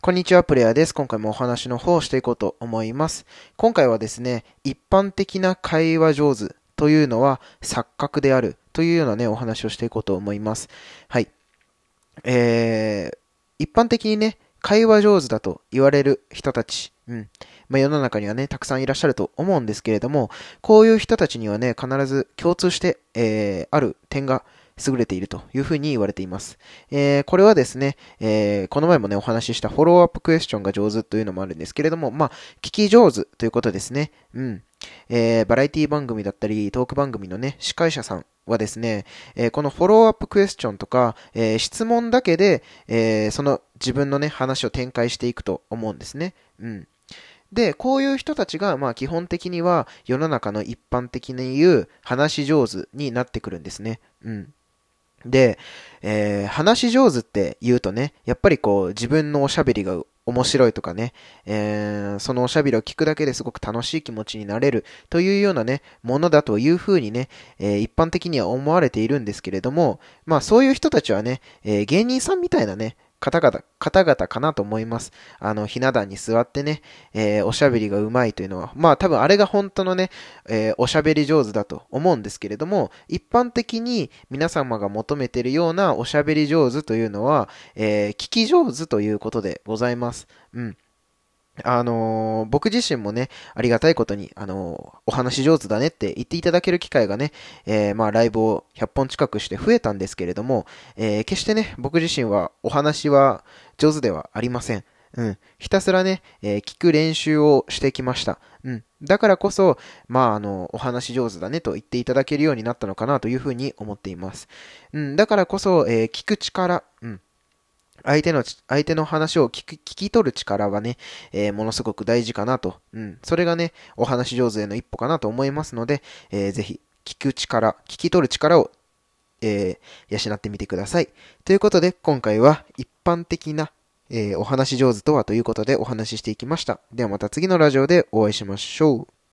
こんにちは、プレイヤーです。今回もお話の方をしていこうと思います。今回はですね、一般的な会話上手というのは錯覚であるというようなね、お話をしていこうと思います。はい。えー、一般的にね、会話上手だと言われる人たち、うん。まあ、世の中にはね、たくさんいらっしゃると思うんですけれども、こういう人たちにはね、必ず共通して、えー、ある点が優れているというふうに言われています。えー、これはですね、えー、この前もね、お話ししたフォローアップクエスチョンが上手というのもあるんですけれども、まあ、聞き上手ということですね。うん。えー、バラエティ番組だったり、トーク番組のね、司会者さんはですね、えー、このフォローアップクエスチョンとか、えー、質問だけで、えー、その自分のね、話を展開していくと思うんですね。うん。で、こういう人たちが、まあ基本的には世の中の一般的に言う話し上手になってくるんですね。うん。で、えー、話し上手って言うとね、やっぱりこう自分のおしゃべりが面白いとかね、えー、そのおしゃべりを聞くだけですごく楽しい気持ちになれるというようなね、ものだというふうにね、えー、一般的には思われているんですけれども、まあそういう人たちはね、え、芸人さんみたいなね、方々、方々かなと思います。あの、ひな壇に座ってね、えー、おしゃべりがうまいというのは、まあ多分あれが本当のね、えー、おしゃべり上手だと思うんですけれども、一般的に皆様が求めているようなおしゃべり上手というのは、えー、聞き上手ということでございます。うん。あのー、僕自身もね、ありがたいことに、あのー、お話上手だねって言っていただける機会がね、えー、まあ、ライブを100本近くして増えたんですけれども、え決してね、僕自身はお話は上手ではありません。うん。ひたすらね、え聞く練習をしてきました。うん。だからこそ、まあ、あの、お話上手だねと言っていただけるようになったのかなというふうに思っています。うん。だからこそ、え聞く力、うん。相手の、相手の話を聞き聞き取る力はね、えー、ものすごく大事かなと。うん。それがね、お話上手への一歩かなと思いますので、えー、ぜひ、聞く力、聞き取る力を、えー、養ってみてください。ということで、今回は一般的な、えー、お話上手とはということでお話ししていきました。ではまた次のラジオでお会いしましょう。